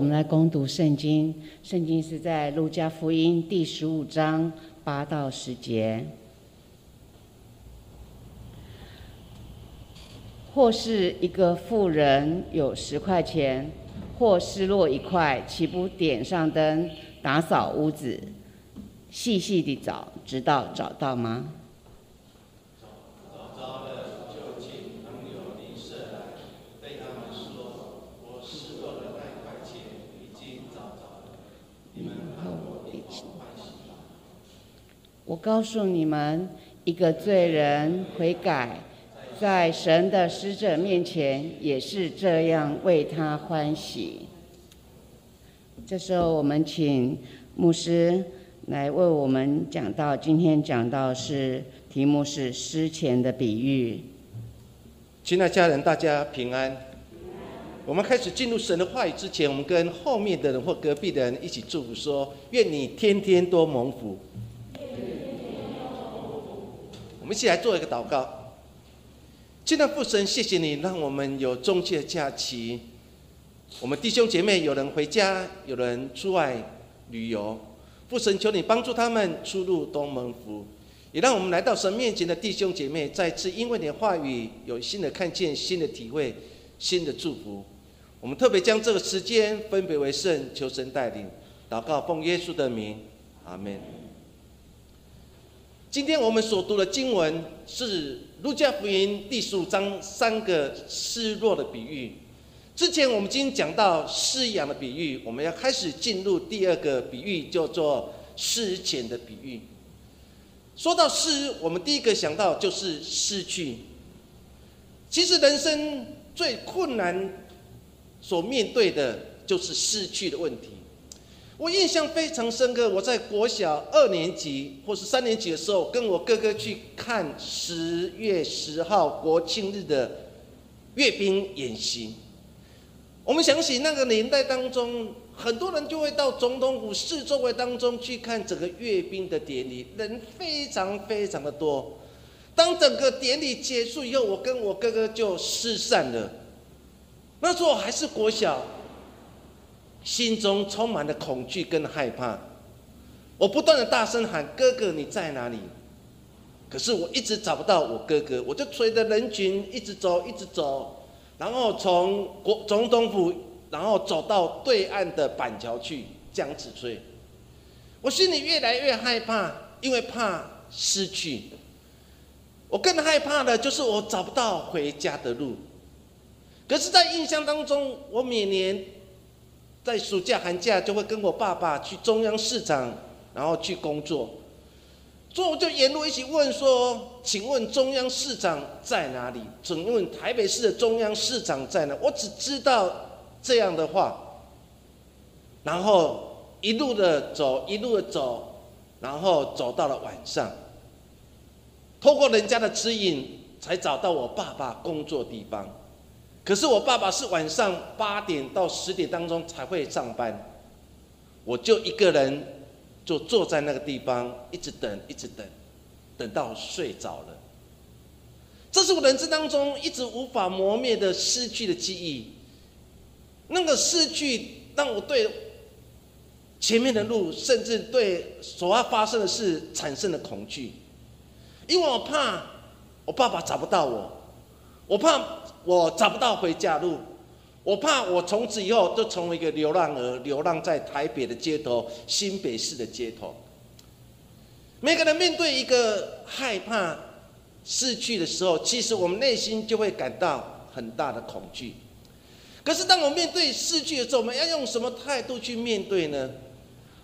我们来攻读圣经。圣经是在路加福音第十五章八到十节。或是一个富人有十块钱，或失落一块，岂不点上灯，打扫屋子，细细地找，直到找到吗？我告诉你们，一个罪人悔改。在神的使者面前，也是这样为他欢喜。这时候，我们请牧师来为我们讲到，今天讲到是题目是诗前的比喻。亲爱家人，大家平安。我们开始进入神的话语之前，我们跟后面的人或隔壁的人一起祝福说：愿你天天多蒙福。我们一起来做一个祷告。亲爱的父神，谢谢你让我们有中秋假期。我们弟兄姐妹有人回家，有人出外旅游。父神，求你帮助他们出入东门福，也让我们来到神面前的弟兄姐妹再次因为你的话语有新的看见、新的体会、新的祝福。我们特别将这个时间分别为圣，求神带领。祷告奉耶稣的名，阿门。今天我们所读的经文是。路加福音第十五章三个失落的比喻，之前我们今天讲到失养的比喻，我们要开始进入第二个比喻，叫做失钱的比喻。说到失，我们第一个想到就是失去。其实人生最困难所面对的就是失去的问题。我印象非常深刻，我在国小二年级或是三年级的时候，跟我哥哥去看十月十号国庆日的阅兵演习。我们想起那个年代当中，很多人就会到总统府四周围当中去看整个阅兵的典礼，人非常非常的多。当整个典礼结束以后，我跟我哥哥就失散了。那时候还是国小。心中充满了恐惧跟害怕，我不断的大声喊：“哥哥，你在哪里？”可是我一直找不到我哥哥，我就随着人群一直走，一直走，然后从国总统府，然后走到对岸的板桥去这样子翠。我心里越来越害怕，因为怕失去。我更害怕的就是我找不到回家的路。可是，在印象当中，我每年。在暑假、寒假就会跟我爸爸去中央市场，然后去工作。所以我就沿路一起问说：“请问中央市场在哪里？请问台北市的中央市场在哪？”我只知道这样的话。然后一路的走，一路的走，然后走到了晚上，透过人家的指引，才找到我爸爸工作地方。可是我爸爸是晚上八点到十点当中才会上班，我就一个人就坐在那个地方，一直等，一直等，等到睡着了。这是我人生当中一直无法磨灭的失去的记忆。那个失去让我对前面的路，甚至对所要发生的事产生了恐惧，因为我怕我爸爸找不到我，我怕。我找不到回家路，我怕我从此以后就成为一个流浪儿，流浪在台北的街头、新北市的街头。每个人面对一个害怕失去的时候，其实我们内心就会感到很大的恐惧。可是，当我面对失去的时候，我们要用什么态度去面对呢？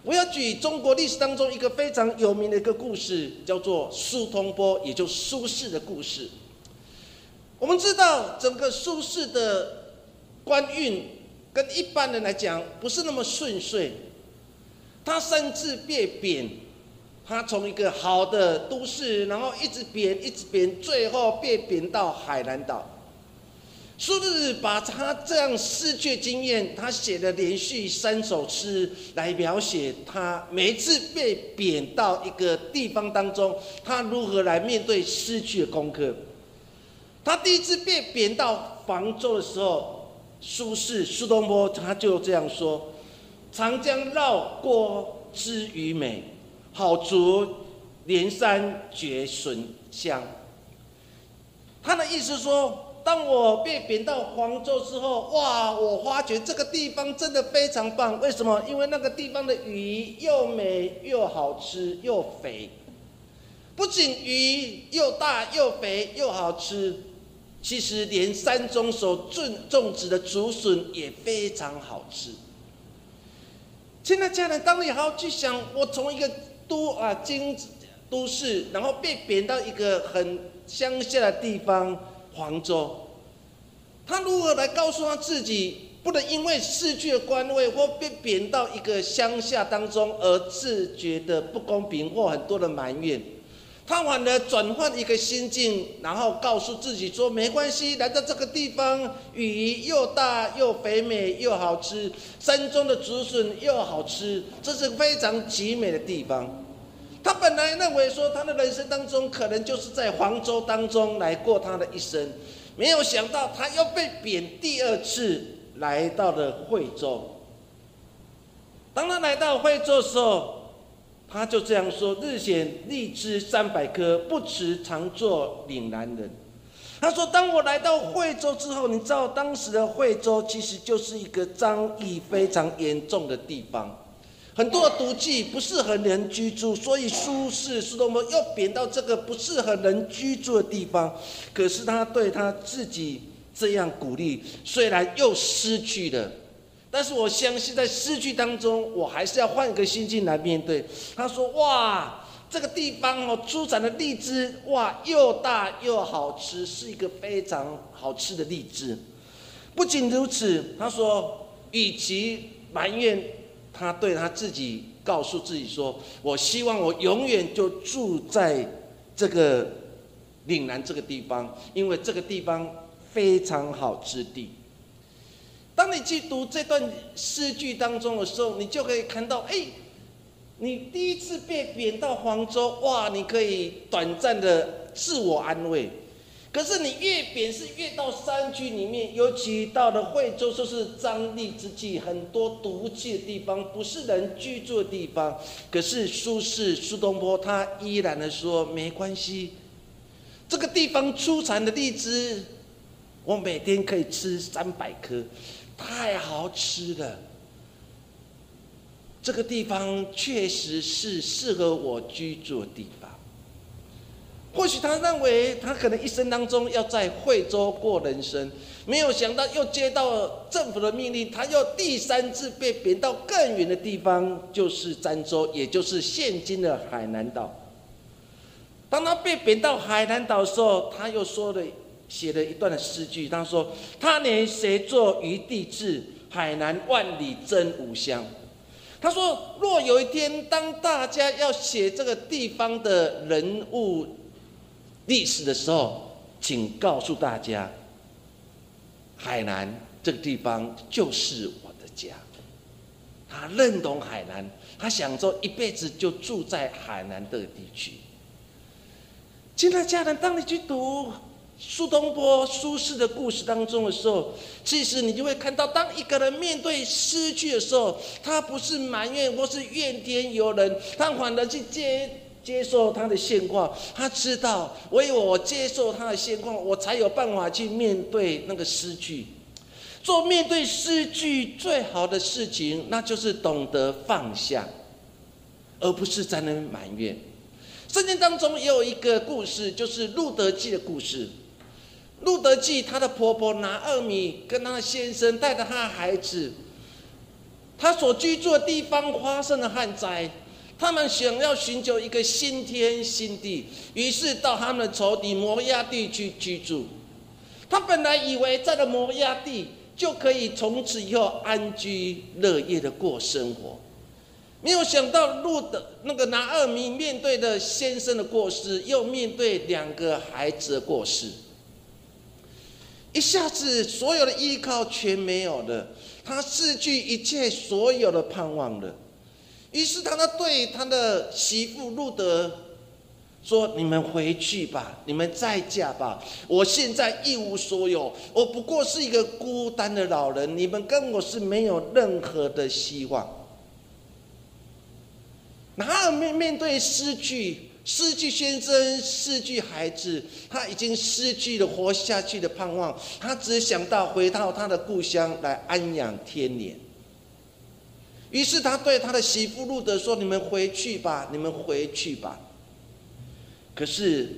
我要举中国历史当中一个非常有名的一个故事，叫做苏东坡，也就苏轼的故事。我们知道，整个苏轼的官运跟一般人来讲不是那么顺遂，他甚至被贬，他从一个好的都市，然后一直贬，一直贬，最后被贬到海南岛。苏轼把他这样失去经验，他写了连续三首诗来描写他每次被贬到一个地方当中，他如何来面对失去的功课。他第一次被贬到房州的时候，苏轼苏东坡他就这样说：“长江绕郭知鱼美，好竹连山绝笋香。”他的意思说，当我被贬到黄州之后，哇，我发觉这个地方真的非常棒。为什么？因为那个地方的鱼又美又好吃又肥，不仅鱼又大又肥又好吃。其实连山中所种种植的竹笋也非常好吃。现在家人当你好好去想，我从一个都啊京都市，然后被贬到一个很乡下的地方黄州，他如何来告诉他自己，不能因为失去了官位或被贬到一个乡下当中而自觉的不公平或很多的埋怨？他反而转换一个心境，然后告诉自己说：“没关系，来到这个地方，鱼又大又肥美又好吃，山中的竹笋又好吃，这是非常极美的地方。”他本来认为说，他的人生当中可能就是在黄州当中来过他的一生，没有想到他又被贬第二次来到了惠州。当他来到惠州的时候，他就这样说：“日显荔枝三百颗，不辞常作岭南人。”他说：“当我来到惠州之后，你知道当时的惠州其实就是一个脏疫非常严重的地方，很多的毒气不适合人居住，所以苏轼苏东坡又贬到这个不适合人居住的地方。可是他对他自己这样鼓励，虽然又失去了。”但是我相信，在失去当中，我还是要换个心境来面对。他说：“哇，这个地方哦，出产的荔枝哇，又大又好吃，是一个非常好吃的荔枝。不仅如此，他说，与其埋怨，他对他自己告诉自己说：我希望我永远就住在这个岭南这个地方，因为这个地方非常好吃地。”当你去读这段诗句当中的时候，你就可以看到，哎，你第一次被贬到黄州，哇，你可以短暂的自我安慰。可是你越贬是越到山区里面，尤其到了惠州，就是瘴疠之际，很多毒气的地方，不是人居住的地方。可是苏轼、苏东坡他依然的说，没关系，这个地方出产的荔枝，我每天可以吃三百颗。太好吃了，这个地方确实是适合我居住的地方。或许他认为他可能一生当中要在惠州过人生，没有想到又接到政府的命令，他又第三次被贬到更远的地方，就是儋州，也就是现今的海南岛。当他被贬到海南岛的时候，他又说了。写了一段的诗句，他说：“他年谁作余地志？海南万里真吾乡。”他说：“若有一天，当大家要写这个地方的人物历史的时候，请告诉大家，海南这个地方就是我的家。他认同海南，他想说一辈子就住在海南这个地区。”亲爱的家人，当你去读。苏东坡、苏轼的故事当中的时候，其实你就会看到，当一个人面对失去的时候，他不是埋怨或是怨天尤人，他反而去接接受他的现况。他知道，唯有我接受他的现况，我才有办法去面对那个失去。做面对失去最好的事情，那就是懂得放下，而不是在那埋怨。圣经当中也有一个故事，就是路德记的故事。路德记，她的婆婆拿二米跟她的先生带着她的孩子，她所居住的地方发生了旱灾，他们想要寻求一个新天新地，于是到他们的仇敌摩押地去居住。他本来以为在了摩押地就可以从此以后安居乐业的过生活，没有想到路德那个拿二米面对的先生的过世，又面对两个孩子的过世。一下子，所有的依靠全没有了，他失去一切所有的盼望了。于是，他呢对他的媳妇路德说：“你们回去吧，你们再嫁吧。我现在一无所有，我不过是一个孤单的老人，你们跟我是没有任何的希望。”哪有面面对失去、失去先生、失去孩子，他已经失去了活下去的盼望，他只想到回到他的故乡来安养天年。于是他对他的媳妇路德说：“你们回去吧，你们回去吧。”可是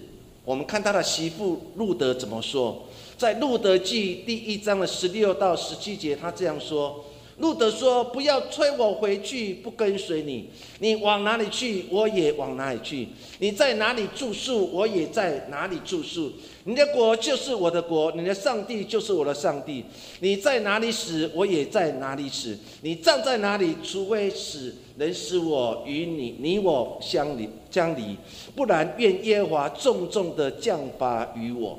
我们看他的媳妇路德怎么说？在路德记第一章的十六到十七节，他这样说。路德说：“不要催我回去，不跟随你。你往哪里去，我也往哪里去；你在哪里住宿，我也在哪里住宿。你的国就是我的国，你的上帝就是我的上帝。你在哪里死，我也在哪里死。你站在哪里，除非死能使我与你你我相离相离，不然愿耶和华重重的降罚于我。”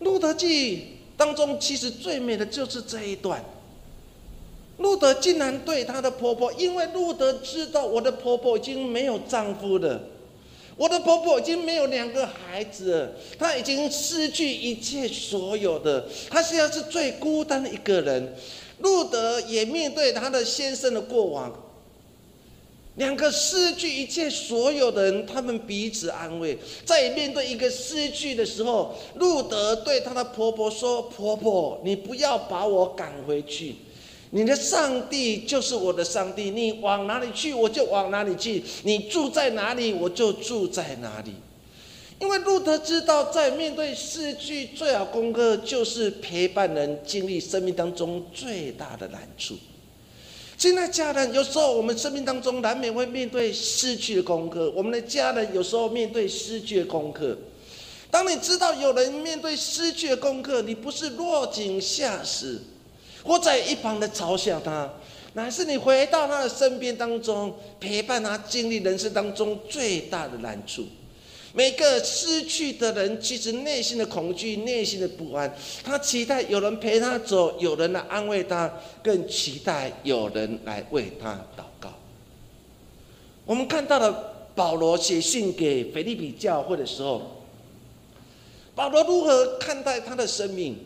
路德记当中，其实最美的就是这一段。路德竟然对她的婆婆，因为路德知道我的婆婆已经没有丈夫了，我的婆婆已经没有两个孩子了，她已经失去一切所有的，她现在是最孤单的一个人。路德也面对他的先生的过往，两个失去一切所有的人，他们彼此安慰。在面对一个失去的时候，路德对她的婆婆说：“婆婆，你不要把我赶回去。”你的上帝就是我的上帝，你往哪里去，我就往哪里去；你住在哪里，我就住在哪里。因为路德知道，在面对失去，最好功课就是陪伴人经历生命当中最大的难处。现在家人有时候，我们生命当中难免会面对失去的功课。我们的家人有时候面对失去的功课。当你知道有人面对失去的功课，你不是落井下石。或在一旁的嘲笑他，乃是你回到他的身边当中，陪伴他经历人生当中最大的难处。每个失去的人，其实内心的恐惧、内心的不安，他期待有人陪他走，有人来安慰他，更期待有人来为他祷告。我们看到了保罗写信给腓利比教会的时候，保罗如何看待他的生命？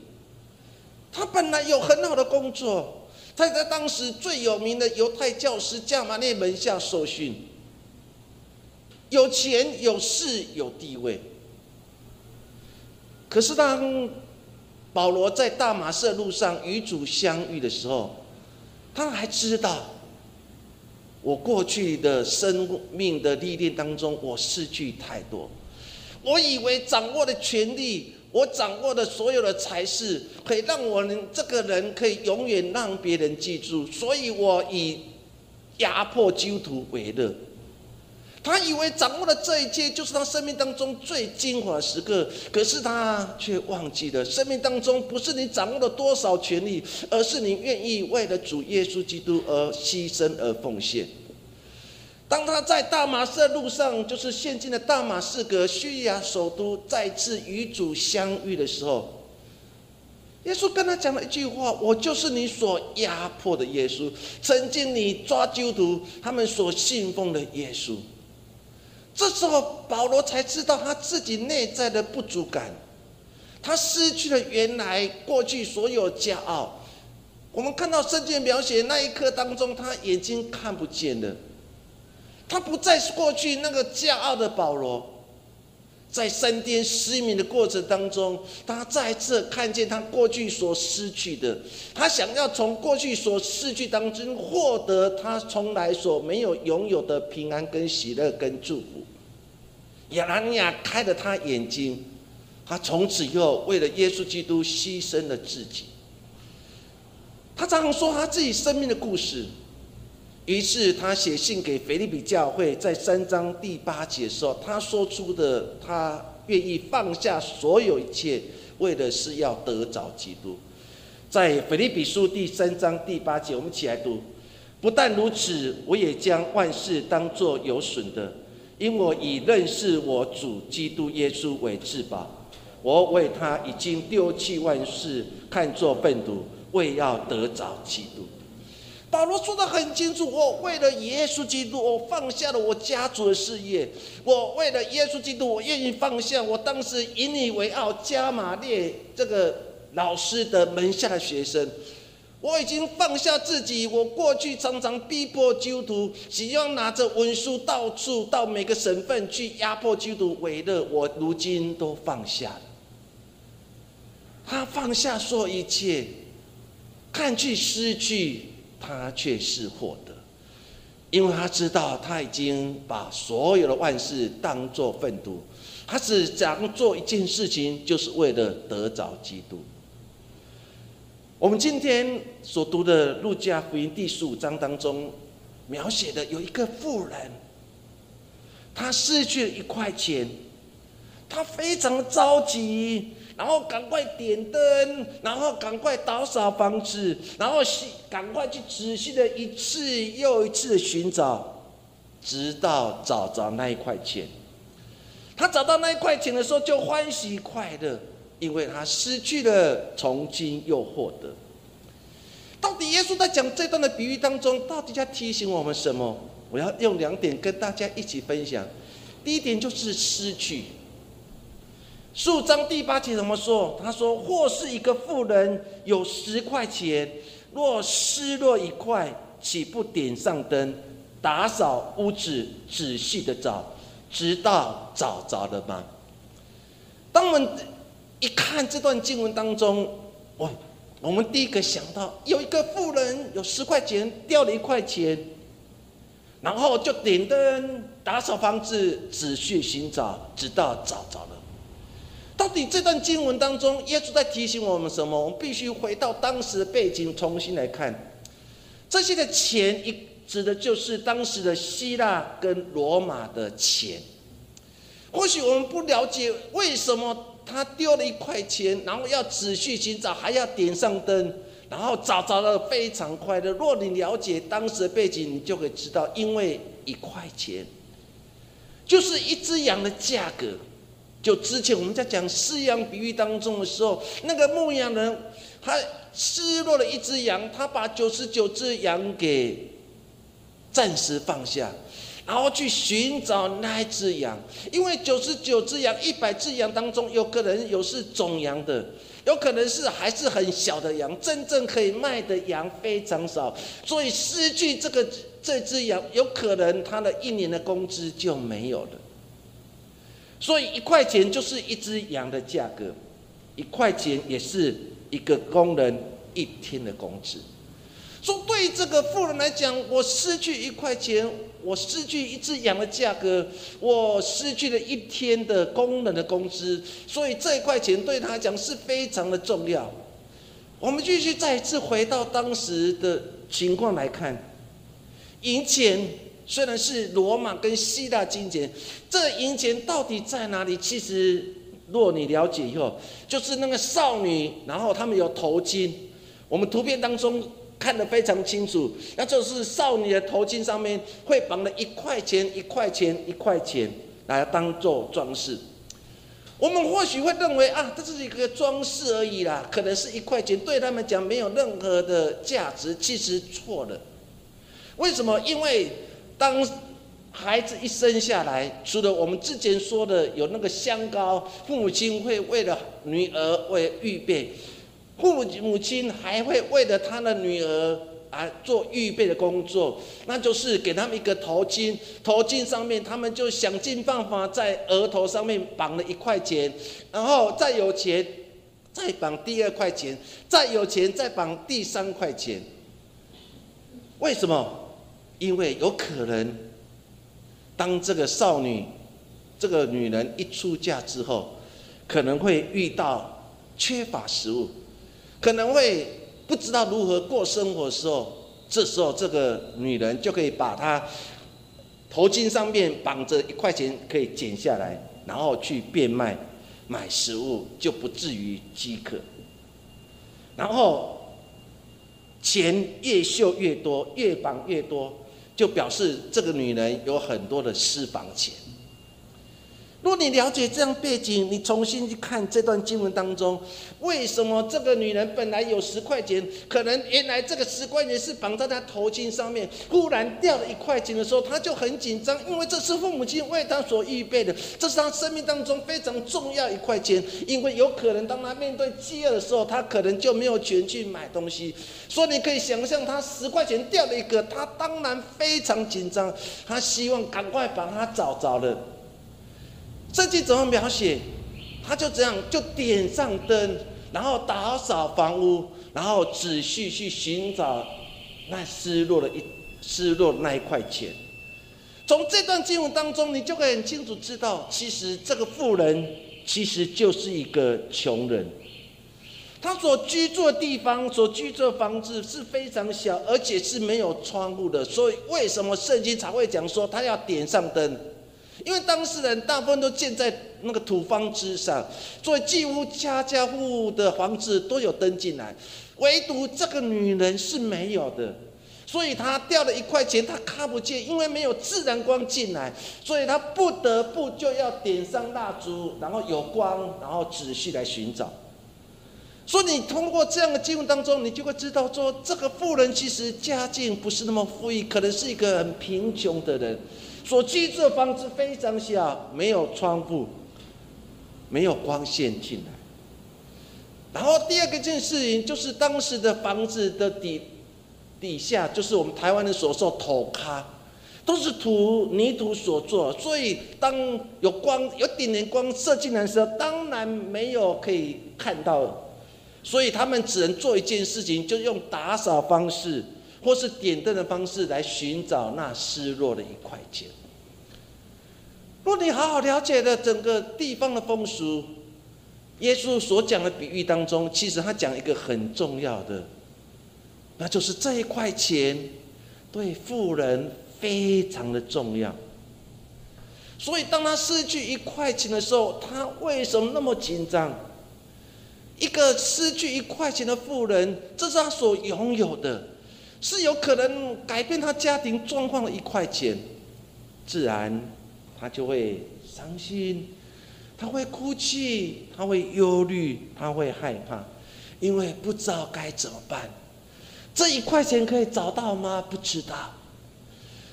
他本来有很好的工作，他在当时最有名的犹太教师加马列门下受训，有钱有势有地位。可是当保罗在大马色路上与主相遇的时候，他还知道，我过去的生命的历练当中，我失去太多，我以为掌握的权力。我掌握的所有的才是可以让我能这个人可以永远让别人记住，所以我以压迫基督徒为乐。他以为掌握了这一切就是他生命当中最精华的时刻，可是他却忘记了，生命当中不是你掌握了多少权利，而是你愿意为了主耶稣基督而牺牲而奉献。当他在大马士路上，就是现今的大马士革叙利亚首都，再次与主相遇的时候，耶稣跟他讲了一句话：“我就是你所压迫的耶稣，曾经你抓基督徒他们所信奉的耶稣。”这时候，保罗才知道他自己内在的不足感，他失去了原来过去所有骄傲。我们看到圣经描写那一刻当中，他眼睛看不见了。他不再是过去那个骄傲的保罗，在三天失明的过程当中，他再次看见他过去所失去的，他想要从过去所失去当中获得他从来所没有拥有的平安、跟喜乐、跟祝福。亚拿尼亚开了他眼睛，他从此以后为了耶稣基督牺牲了自己。他常常说他自己生命的故事。于是他写信给腓利比教会，在三章第八节时候，他说出的他愿意放下所有一切，为的是要得着基督。在腓利比书第三章第八节，我们一起来读。不但如此，我也将万事当作有损的，因我以认识我主基督耶稣为至宝。我为他已经丢弃万事，看作粪土，为要得着基督。保罗说的很清楚：我为了耶稣基督，我放下了我家族的事业；我为了耶稣基督，我愿意放下我当时引以为傲加玛列这个老师的门下的学生。我已经放下自己，我过去常常逼迫基督徒，希望拿着文书到处到每个省份去压迫基督徒为乐，我如今都放下了。他放下所有一切，看去失去，他却是获得，因为他知道他已经把所有的万事当作粪土，他只想做一件事情，就是为了得着基督。我们今天所读的《路加福音》第十五章当中，描写的有一个富人，他失去了一块钱，他非常着急，然后赶快点灯，然后赶快打扫房子，然后细赶快去仔细的一次又一次的寻找，直到找着那一块钱。他找到那一块钱的时候，就欢喜快乐。因为他失去了，从今又获得。到底耶稣在讲这段的比喻当中，到底在提醒我们什么？我要用两点跟大家一起分享。第一点就是失去。数章第八节怎么说？他说：“或是一个富人有十块钱，若失落一块，岂不点上灯，打扫屋子，仔细的找，直到找着了吗？”当我们一看这段经文当中，哇，我们第一个想到有一个富人有十块钱掉了一块钱，然后就点灯打扫房子，仔细寻找，直到找着了。到底这段经文当中，耶稣在提醒我们什么？我们必须回到当时的背景，重新来看这些的钱，一指的就是当时的希腊跟罗马的钱。或许我们不了解为什么。他丢了一块钱，然后要仔细寻找，还要点上灯，然后找着了，非常快乐。若你了解当时的背景，你就会知道，因为一块钱就是一只羊的价格。就之前我们在讲饲养比喻当中的时候，那个牧羊人他失落了一只羊，他把九十九只羊给暂时放下。然后去寻找那一只羊，因为九十九只羊、一百只羊当中，有可能有是种羊的，有可能是还是很小的羊，真正可以卖的羊非常少，所以失去这个这只羊，有可能他的一年的工资就没有了。所以一块钱就是一只羊的价格，一块钱也是一个工人一天的工资。说对这个富人来讲，我失去一块钱，我失去一只羊的价格，我失去了一天的工人的工资，所以这一块钱对他来讲是非常的重要。我们继续再一次回到当时的情况来看，银钱虽然是罗马跟希腊金钱，这银钱到底在哪里？其实若你了解以后，就是那个少女，然后他们有头巾，我们图片当中。看得非常清楚，那就是少女的头巾上面会绑了一块钱、一块钱、一块钱来当做装饰。我们或许会认为啊，这是一个装饰而已啦，可能是一块钱，对他们讲没有任何的价值。其实错了，为什么？因为当孩子一生下来，除了我们之前说的有那个香膏，父母亲会为了女儿为预备。父母母亲还会为了他的女儿啊做预备的工作，那就是给他们一个头巾，头巾上面他们就想尽办法在额头上面绑了一块钱，然后再有钱再绑第二块钱，再有钱再绑第三块钱。为什么？因为有可能，当这个少女、这个女人一出嫁之后，可能会遇到缺乏食物。可能会不知道如何过生活的时候，这时候这个女人就可以把她头巾上面绑着一块钱可以剪下来，然后去变卖买食物，就不至于饥渴。然后钱越绣越多，越绑越多，就表示这个女人有很多的私房钱。如果你了解这样背景，你重新去看这段经文当中，为什么这个女人本来有十块钱，可能原来这个十块钱是绑在她头巾上面，忽然掉了一块钱的时候，她就很紧张，因为这是父母亲为她所预备的，这是她生命当中非常重要一块钱，因为有可能当她面对饥饿的时候，她可能就没有钱去买东西，所以你可以想象，她十块钱掉了一个，她当然非常紧张，她希望赶快把它找着了。圣经怎么描写？他就这样，就点上灯，然后打扫房屋，然后仔细去寻找那失落的一失落那一块钱。从这段经文当中，你就会很清楚知道，其实这个富人其实就是一个穷人。他所居住的地方，所居住的房子是非常小，而且是没有窗户的。所以，为什么圣经才会讲说他要点上灯？因为当事人大部分都建在那个土方之上，所以几乎家家户户的房子都有灯进来，唯独这个女人是没有的，所以她掉了一块钱，她看不见，因为没有自然光进来，所以她不得不就要点上蜡烛，然后有光，然后仔细来寻找。所以你通过这样的经文当中，你就会知道说，这个富人其实家境不是那么富裕，可能是一个很贫穷的人。所居住的房子非常小，没有窗户，没有光线进来。然后第二个件事情就是，当时的房子的底底下，就是我们台湾人所说土咖，都是土泥土所做，所以当有光有点点光射进来的时候，当然没有可以看到，所以他们只能做一件事情，就用打扫方式。或是点灯的方式来寻找那失落的一块钱。若你好好了解了整个地方的风俗，耶稣所讲的比喻当中，其实他讲一个很重要的，那就是这一块钱对富人非常的重要。所以当他失去一块钱的时候，他为什么那么紧张？一个失去一块钱的富人，这是他所拥有的。是有可能改变他家庭状况的一块钱，自然他就会伤心，他会哭泣，他会忧虑，他会害怕，因为不知道该怎么办。这一块钱可以找到吗？不知道，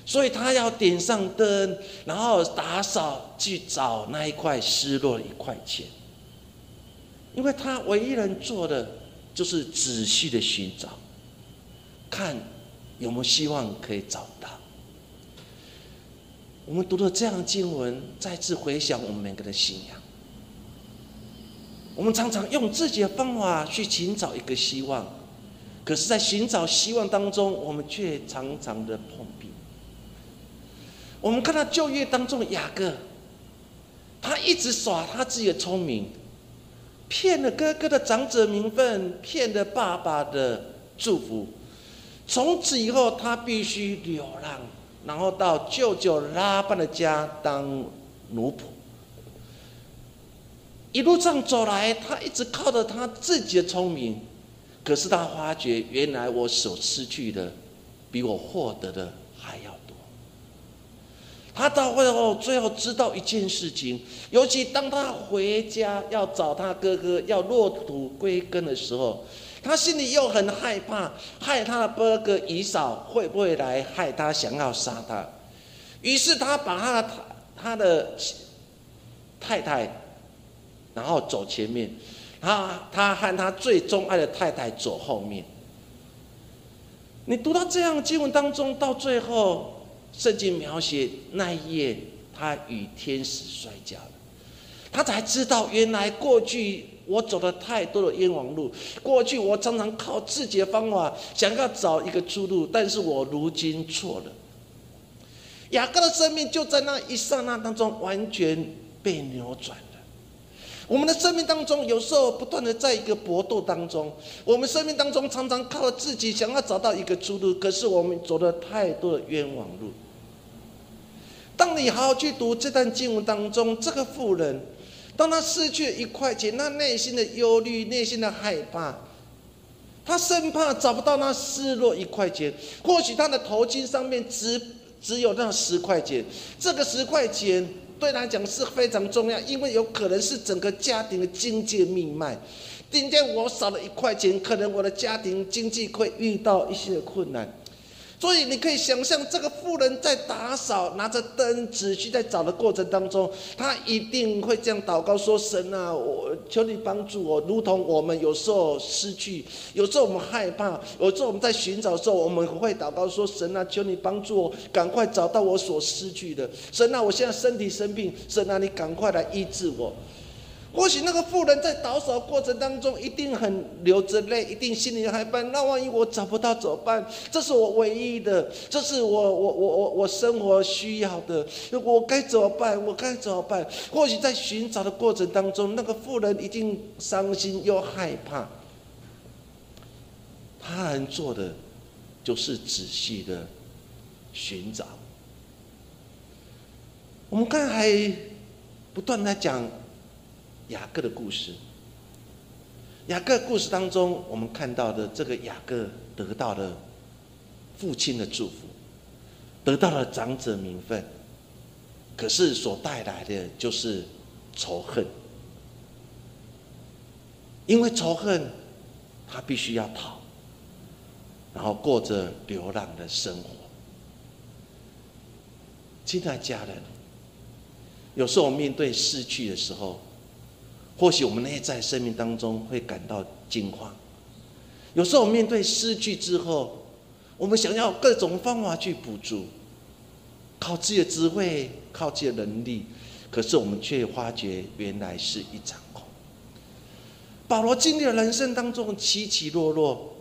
所以他要点上灯，然后打扫去找那一块失落的一块钱，因为他唯一能做的就是仔细的寻找。看有没有希望可以找到。我们读了这样的经文，再次回想我们每个人的信仰。我们常常用自己的方法去寻找一个希望，可是，在寻找希望当中，我们却常常的碰壁。我们看到就业当中的雅各，他一直耍他自己的聪明，骗了哥哥的长者名分，骗了爸爸的祝福。从此以后，他必须流浪，然后到舅舅拉班的家当奴仆。一路上走来，他一直靠着他自己的聪明，可是他发觉，原来我所失去的，比我获得的还要多。他到最后，最后知道一件事情，尤其当他回家要找他哥哥，要落土归根的时候。他心里又很害怕，害他的哥哥以扫会不会来害他，想要杀他。于是他把他的他的太太，然后走前面，他他和他最钟爱的太太走后面。你读到这样经文当中，到最后圣经描写那一夜，他与天使摔跤了，他才知道原来过去。我走了太多的冤枉路，过去我常常靠自己的方法想要找一个出路，但是我如今错了。雅各的生命就在那一刹那当中完全被扭转了。我们的生命当中有时候不断的在一个搏斗当中，我们生命当中常常靠自己想要找到一个出路，可是我们走了太多的冤枉路。当你好好去读这段经文当中，这个妇人。当他失去一块钱，那内心的忧虑、内心的害怕，他生怕找不到那失落一块钱。或许他的头巾上面只只有那十块钱，这个十块钱对他来讲是非常重要，因为有可能是整个家庭的经济命脉。今天我少了一块钱，可能我的家庭经济会遇到一些困难。所以你可以想象，这个妇人在打扫、拿着灯仔细在找的过程当中，她一定会这样祷告说：“神啊，我求你帮助我。”如同我们有时候失去，有时候我们害怕，有时候我们在寻找的时候，我们会祷告说：“神啊，求你帮助我，赶快找到我所失去的。”神啊，我现在身体生病，神啊，你赶快来医治我。或许那个妇人在倒扫过程当中一定很流着泪，一定心里害怕。那万一我找不到怎么办？这是我唯一的，这是我我我我我生活需要的，我该怎么办？我该怎么办？或许在寻找的过程当中，那个妇人一定伤心又害怕。他能做的就是仔细的寻找。我们刚才不断在讲。雅各的故事，雅各故事当中，我们看到的这个雅各得到了父亲的祝福，得到了长者名分，可是所带来的就是仇恨，因为仇恨，他必须要逃，然后过着流浪的生活。亲爱家人，有时候面对失去的时候。或许我们内在生命当中会感到惊慌，有时候面对失去之后，我们想要各种方法去补足，靠自己的智慧，靠自己的能力，可是我们却发觉原来是一场空。保罗经历了人生当中起起落落，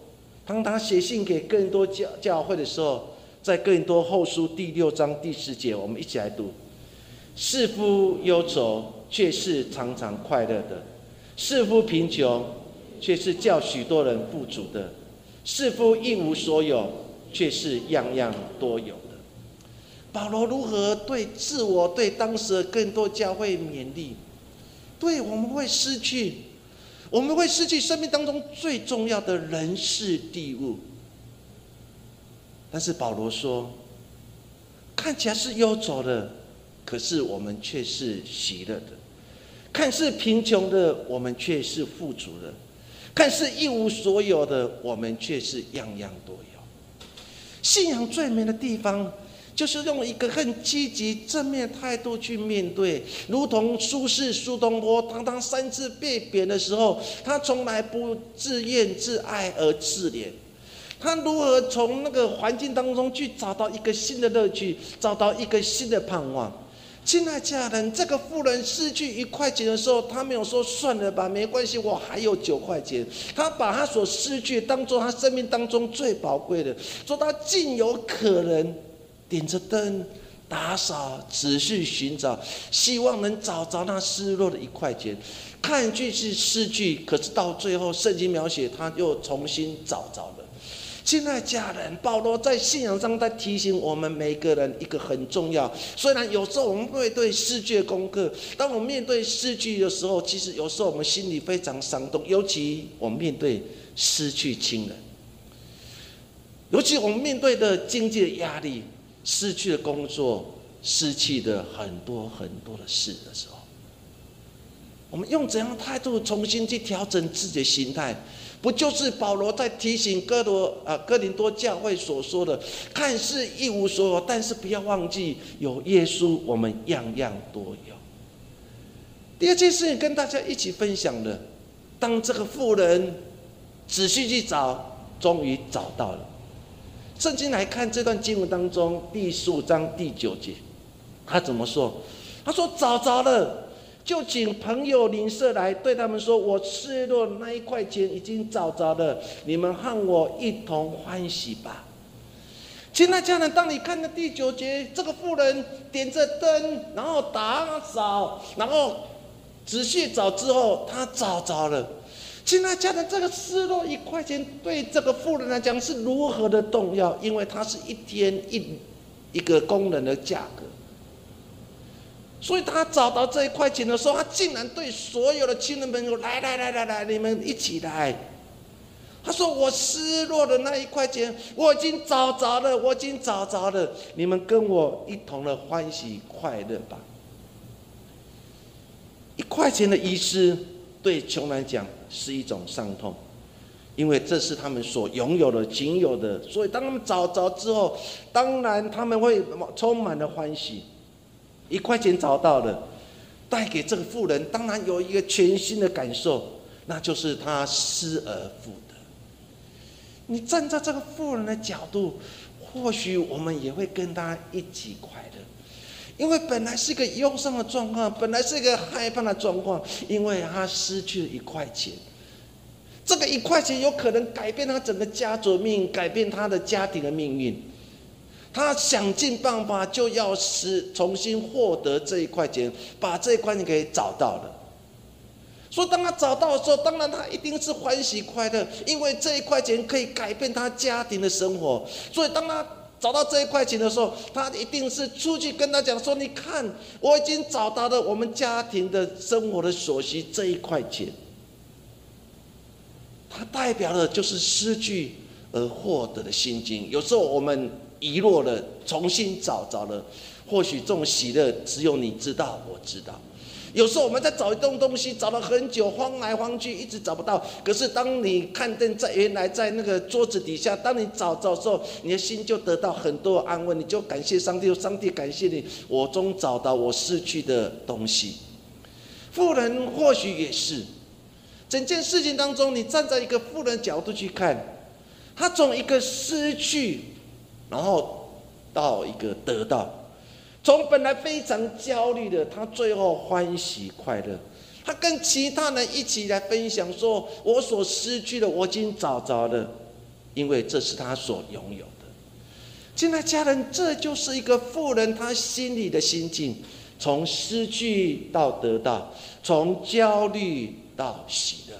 当他写信给更多教教会的时候，在更多后书第六章第十节，我们一起来读：是夫忧愁。却是常常快乐的，似乎贫穷，却是叫许多人富足的；似乎一无所有，却是样样多有的。保罗如何对自我、对当时的更多教会勉励？对，我们会失去，我们会失去生命当中最重要的人事地物。但是保罗说，看起来是忧愁的，可是我们却是喜乐的。看似贫穷的我们，却是富足的；看似一无所有的我们，却是样样都有。信仰最美的地方，就是用一个很积极正面态度去面对。如同苏轼苏东坡，当他三次被贬的时候，他从来不自怨自艾而自怜。他如何从那个环境当中去找到一个新的乐趣，找到一个新的盼望？亲爱家人，这个富人失去一块钱的时候，他没有说算了吧，没关系，我还有九块钱。他把他所失去当做他生命当中最宝贵的，说他尽有可能点着灯打扫，仔细寻找，希望能找着那失落的一块钱。看去是失去，可是到最后，圣经描写他又重新找着了。亲爱家人，保罗在信仰上在提醒我们每个人一个很重要。虽然有时候我们会对失去的功课，当我们面对失去的时候，其实有时候我们心里非常伤痛。尤其我们面对失去亲人，尤其我们面对的经济的压力、失去的工作、失去的很多很多的事的时候，我们用怎样的态度重新去调整自己的心态？不就是保罗在提醒哥罗啊哥林多教会所说的，看似一无所有，但是不要忘记有耶稣，我们样样都有。第二件事情跟大家一起分享的，当这个妇人仔细去找，终于找到了。圣经来看这段经文当中第十五章第九节，他怎么说？他说找着了。就请朋友邻舍来对他们说：“我失落那一块钱已经找着了，你们和我一同欢喜吧。”亲爱家人，当你看到第九节，这个妇人点着灯，然后打扫，然后仔细找之后，他找着了。亲爱家人，这个失落一块钱对这个妇人来讲是如何的重要？因为它是一天一一个工人的价格。所以他找到这一块钱的时候，他竟然对所有的亲人朋友来来来来来，你们一起来。他说：“我失落的那一块钱，我已经找着了，我已经找着了，你们跟我一同的欢喜快乐吧。”一块钱的遗失对穷来讲是一种伤痛，因为这是他们所拥有的、仅有的。所以当他们找着之后，当然他们会充满了欢喜。一块钱找到了，带给这个富人当然有一个全新的感受，那就是他失而复得。你站在这个富人的角度，或许我们也会跟他一起快乐。因为本来是一个忧伤的状况，本来是一个害怕的状况，因为他失去了一块钱，这个一块钱有可能改变他整个家族命，改变他的家庭的命运。他想尽办法就要使重新获得这一块钱，把这一块钱给找到了。所以当他找到的时候，当然他一定是欢喜快乐，因为这一块钱可以改变他家庭的生活。所以当他找到这一块钱的时候，他一定是出去跟他讲说：“你看，我已经找到了我们家庭的生活的所需这一块钱。”它代表的就是失去而获得的心境。有时候我们遗落了，重新找着了，或许这种喜乐只有你知道，我知道。有时候我们在找一种东西，找了很久，晃来晃去，一直找不到。可是当你看见在原来在那个桌子底下，当你找找的时候，你的心就得到很多安慰，你就感谢上帝，上帝感谢你，我终找到我失去的东西。富人或许也是，整件事情当中，你站在一个富人角度去看，他从一个失去，然后到一个得到。从本来非常焦虑的，他最后欢喜快乐。他跟其他人一起来分享，说：“我所失去的，我已经找着了，因为这是他所拥有的。”亲爱家人，这就是一个富人他心里的心境：从失去到得到，从焦虑到喜乐。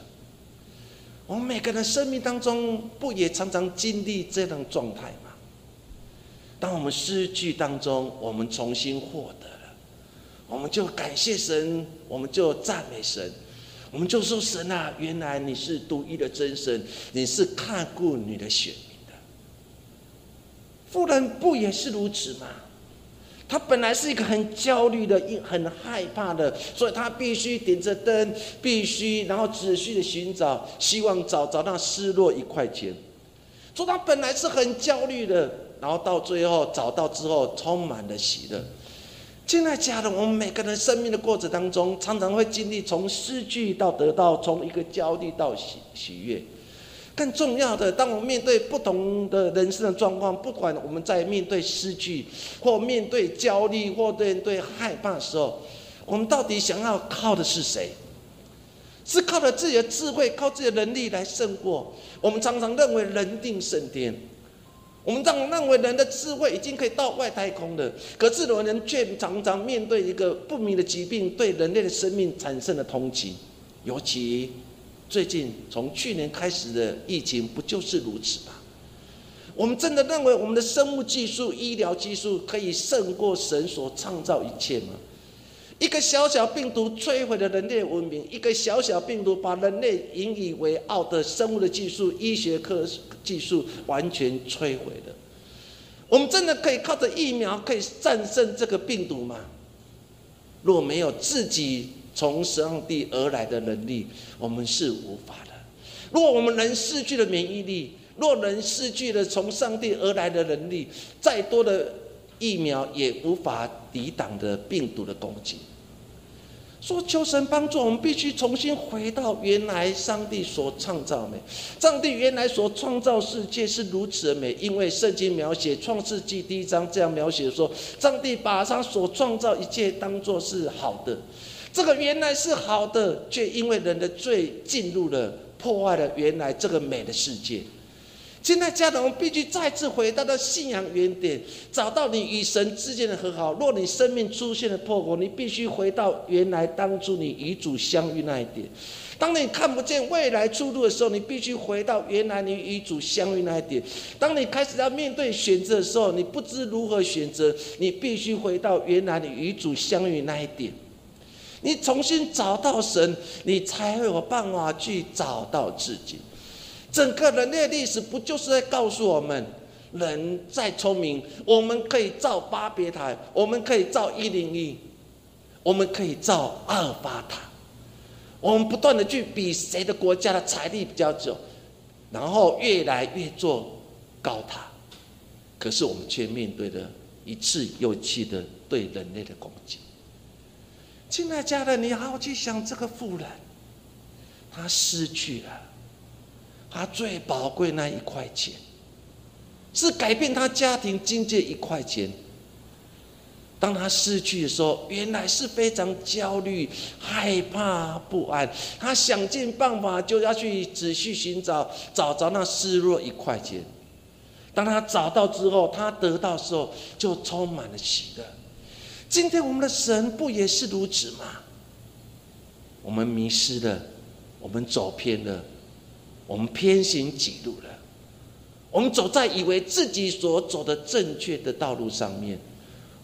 我们每个人生命当中，不也常常经历这样状态吗？当我们失去当中，我们重新获得了，我们就感谢神，我们就赞美神，我们就说：神啊，原来你是独一的真神，你是看顾你的选民的。富人不也是如此吗？他本来是一个很焦虑的、很害怕的，所以他必须点着灯，必须然后仔细的寻找，希望找找那失落一块钱。说他本来是很焦虑的。然后到最后找到之后，充满了喜乐。亲爱家人，我们每个人生命的过程当中，常常会经历从失去到得到，从一个焦虑到喜喜悦。更重要的，当我们面对不同的人生的状况，不管我们在面对失去，或面对焦虑，或面对害怕的时候，我们到底想要靠的是谁？是靠着自己的智慧，靠自己的能力来胜过？我们常常认为人定胜天。我们常认为人的智慧已经可以到外太空了，可是有人却常常面对一个不明的疾病，对人类的生命产生了通缉。尤其最近从去年开始的疫情，不就是如此吗？我们真的认为我们的生物技术、医疗技术可以胜过神所创造一切吗？一个小小病毒摧毁了人类文明，一个小小病毒把人类引以为傲的生物的技术、医学科。技术完全摧毁了，我们真的可以靠着疫苗可以战胜这个病毒吗？若没有自己从上帝而来的能力，我们是无法的。如果我们人失去了免疫力，若人失去了从上帝而来的能力，再多的疫苗也无法抵挡的病毒的攻击。说求神帮助，我们必须重新回到原来上帝所创造美。上帝原来所创造世界是如此的美，因为圣经描写创世纪第一章这样描写说：上帝把他所创造一切当作是好的。这个原来是好的，却因为人的罪进入了，破坏了原来这个美的世界。现在，家人，我们必须再次回到到信仰原点，找到你与神之间的和好。若你生命出现了破口，你必须回到原来当初你与主相遇那一点。当你看不见未来出路的时候，你必须回到原来你与主相遇那一点。当你开始要面对选择的时候，你不知如何选择，你必须回到原来你与主相遇那一点。你重新找到神，你才会有办法去找到自己。整个人类历史不就是在告诉我们，人再聪明，我们可以造巴别塔，我们可以造一零一，我们可以造阿尔法塔，我们不断的去比谁的国家的财力比较久，然后越来越做高塔，可是我们却面对着一次又一次的对人类的攻击。亲爱家人，你好好去想这个妇人，她失去了他最宝贵那一块钱，是改变他家庭经济一块钱。当他失去的时候，原来是非常焦虑、害怕、不安。他想尽办法就要去仔细寻找，找着那失落一块钱。当他找到之后，他得到时候就充满了喜乐。今天我们的神不也是如此吗？我们迷失了，我们走偏了，我们偏行己路了，我们走在以为自己所走的正确的道路上面。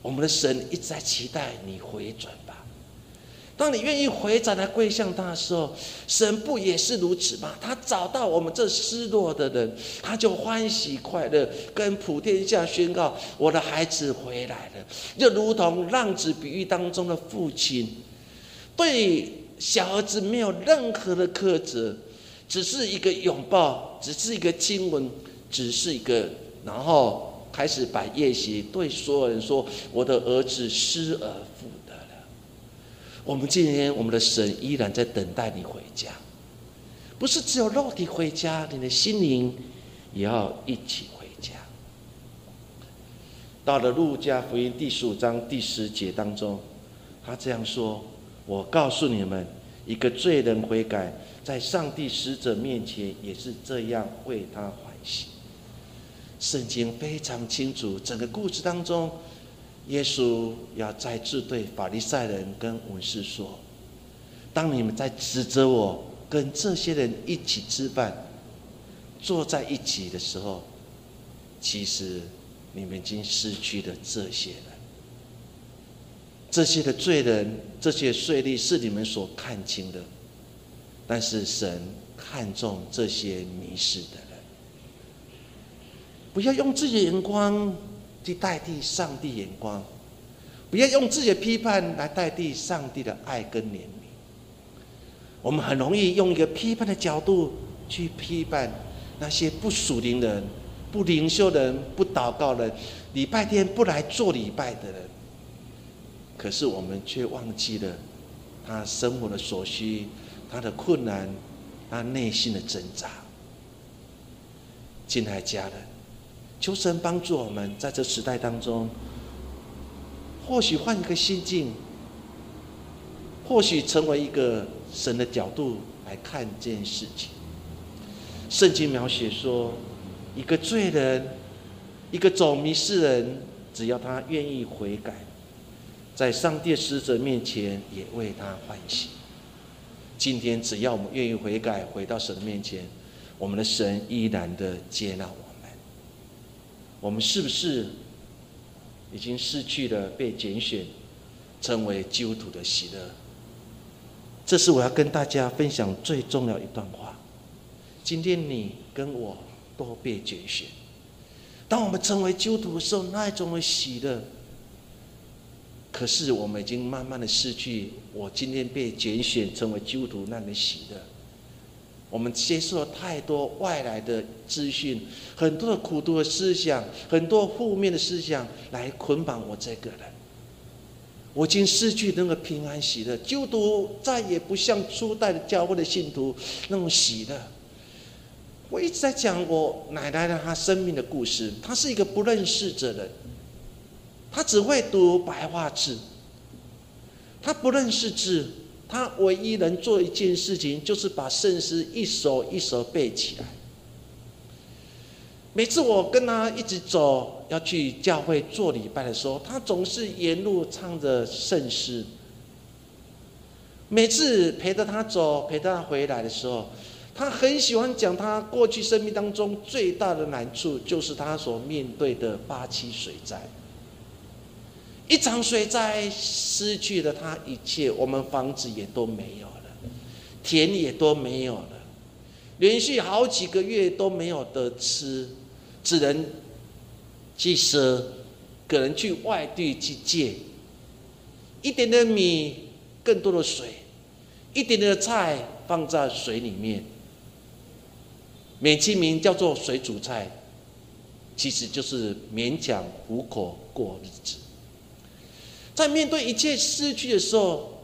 我们的神一直在期待你回转吧。当你愿意回转来跪向他的时候，神不也是如此吗？他找到我们这失落的人，他就欢喜快乐，跟普天下宣告：我的孩子回来了。就如同浪子比喻当中的父亲，对小儿子没有任何的苛责，只是一个拥抱，只是一个亲吻，只是一个，然后。开始摆宴席，对所有人说：“我的儿子失而复得了。”我们今天，我们的神依然在等待你回家，不是只有肉体回家，你的心灵也要一起回家。到了路加福音第十五章第十节当中，他这样说：“我告诉你们，一个罪人悔改，在上帝使者面前也是这样为他欢喜。”圣经非常清楚，整个故事当中，耶稣要再次对法利赛人跟文士说：“当你们在指责我跟这些人一起吃饭，坐在一起的时候，其实你们已经失去了这些人。这些的罪人，这些税吏是你们所看清的，但是神看重这些迷失的人。”不要用自己的眼光去代替上帝眼光，不要用自己的批判来代替上帝的爱跟怜悯。我们很容易用一个批判的角度去批判那些不属灵的人、不灵修人、不祷告人、礼拜天不来做礼拜的人。可是我们却忘记了他生活的所需、他的困难、他内心的挣扎。亲爱家人。求神帮助我们，在这时代当中，或许换一个心境，或许成为一个神的角度来看这件事情。圣经描写说，一个罪人，一个走迷失人，只要他愿意悔改，在上帝使者面前也为他欢喜。今天，只要我们愿意悔改，回到神的面前，我们的神依然的接纳我们。我们是不是已经失去了被拣选成为基督徒的喜乐？这是我要跟大家分享最重要一段话。今天你跟我都被拣选，当我们成为基督徒的时候，那一种的喜乐。可是我们已经慢慢的失去我今天被拣选成为基督徒那的喜乐。我们接受了太多外来的资讯，很多的苦读的思想，很多负面的思想来捆绑我这个人。我已经失去那个平安喜乐，基督再也不像初代的教会的信徒那种喜乐。我一直在讲我奶奶的她生命的故事，她是一个不认识的人，他只会读白话字，他不认识字。他唯一能做一件事情，就是把圣诗一首一首背起来。每次我跟他一直走，要去教会做礼拜的时候，他总是沿路唱着圣诗。每次陪着他走，陪他回来的时候，他很喜欢讲他过去生命当中最大的难处，就是他所面对的八七水灾。一场水灾失去了他一切，我们房子也都没有了，田也都没有了，连续好几个月都没有得吃，只能去赊，可能去外地去借，一点点米，更多的水，一点点的菜放在水里面，美其名叫做水煮菜，其实就是勉强糊口过日子。在面对一切失去的时候，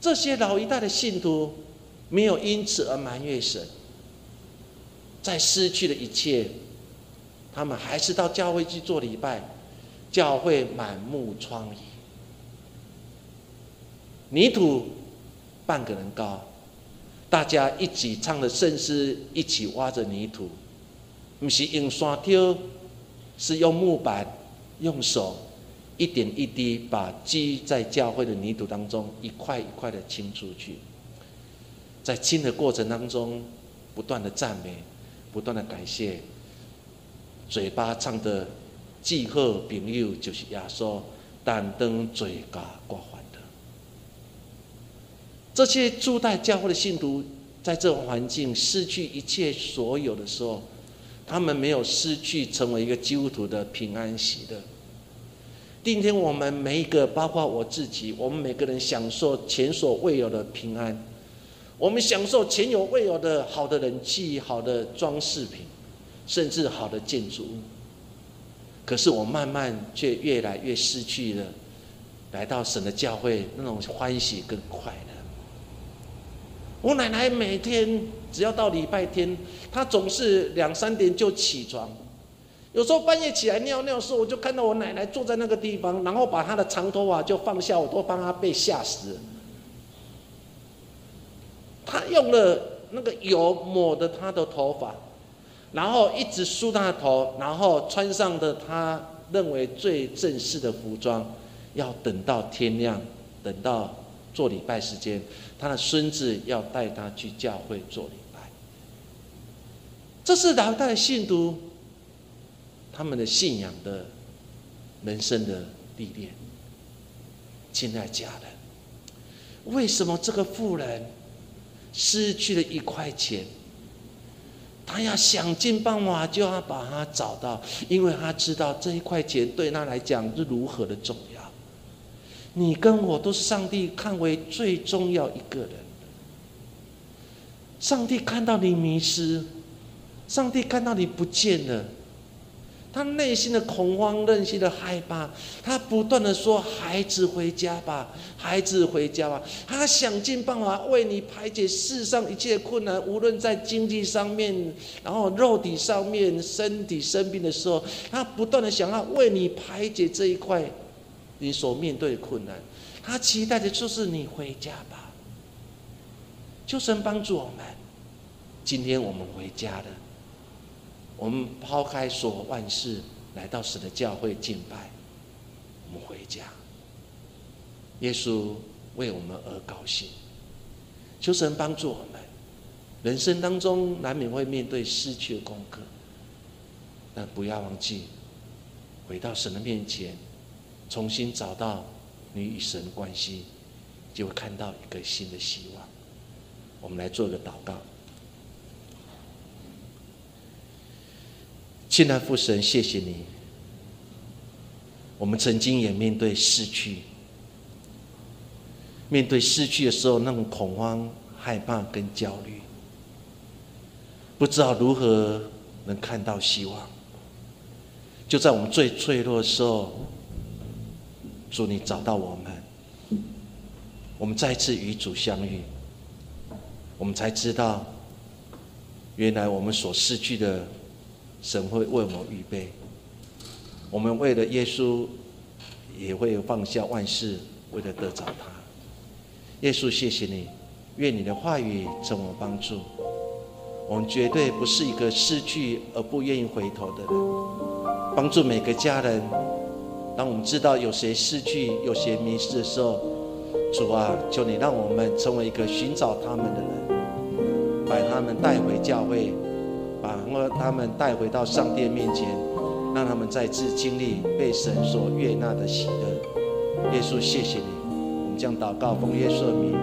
这些老一代的信徒没有因此而埋怨神。在失去了一切，他们还是到教会去做礼拜，教会满目疮痍，泥土半个人高，大家一起唱着圣诗，一起挖着泥土，不是用刷挑，是用木板，用手。一点一滴把积在教会的泥土当中一块一块的清出去，在清的过程当中，不断的赞美，不断的感谢，嘴巴唱的记贺朋友就是耶稣，但登嘴嘎挂还的。这些初代教会的信徒，在这种环境失去一切所有的时候，他们没有失去成为一个基督徒的平安喜乐。今天我们每一个，包括我自己，我们每个人享受前所未有的平安，我们享受前有未有的好的人气、好的装饰品，甚至好的建筑物。可是我慢慢却越来越失去了来到神的教会那种欢喜跟快乐。我奶奶每天只要到礼拜天，她总是两三点就起床。有时候半夜起来尿尿的时，我就看到我奶奶坐在那个地方，然后把她的长头发就放下，我都帮她被吓死了。她用了那个油抹的她的头发，然后一直梳她的头，然后穿上的她认为最正式的服装，要等到天亮，等到做礼拜时间，她的孙子要带她去教会做礼拜。这是老一代的信徒。他们的信仰的人生的历练，亲爱家人，为什么这个妇人失去了一块钱，他要想尽办法就要把它找到，因为他知道这一块钱对他来讲是如何的重要。你跟我都是上帝看为最重要一个人，上帝看到你迷失，上帝看到你不见了。他内心的恐慌，内心的害怕，他不断的说：“孩子回家吧，孩子回家吧。”他想尽办法为你排解世上一切困难，无论在经济上面，然后肉体上面，身体生病的时候，他不断的想要为你排解这一块你所面对的困难。他期待的就是你回家吧，求神帮助我们。今天我们回家了。我们抛开所万事，来到神的教会敬拜，我们回家。耶稣为我们而高兴，求神帮助我们。人生当中难免会面对失去的功课，但不要忘记，回到神的面前，重新找到你与神的关系，就会看到一个新的希望。我们来做一个祷告。亲爱父神，谢谢你。我们曾经也面对失去，面对失去的时候，那种恐慌、害怕跟焦虑，不知道如何能看到希望。就在我们最脆弱的时候，祝你找到我们，我们再次与主相遇，我们才知道，原来我们所失去的。神会为我们预备，我们为了耶稣，也会放下万事，为了得着他。耶稣，谢谢你，愿你的话语成我帮助。我们绝对不是一个失去而不愿意回头的人。帮助每个家人，当我们知道有谁失去、有谁迷失的时候，主啊，求你让我们成为一个寻找他们的人，把他们带回教会。把他们带回到上帝面前，让他们再次经历被神所悦纳的喜乐。耶稣，谢谢你，我们将祷告奉耶稣的名，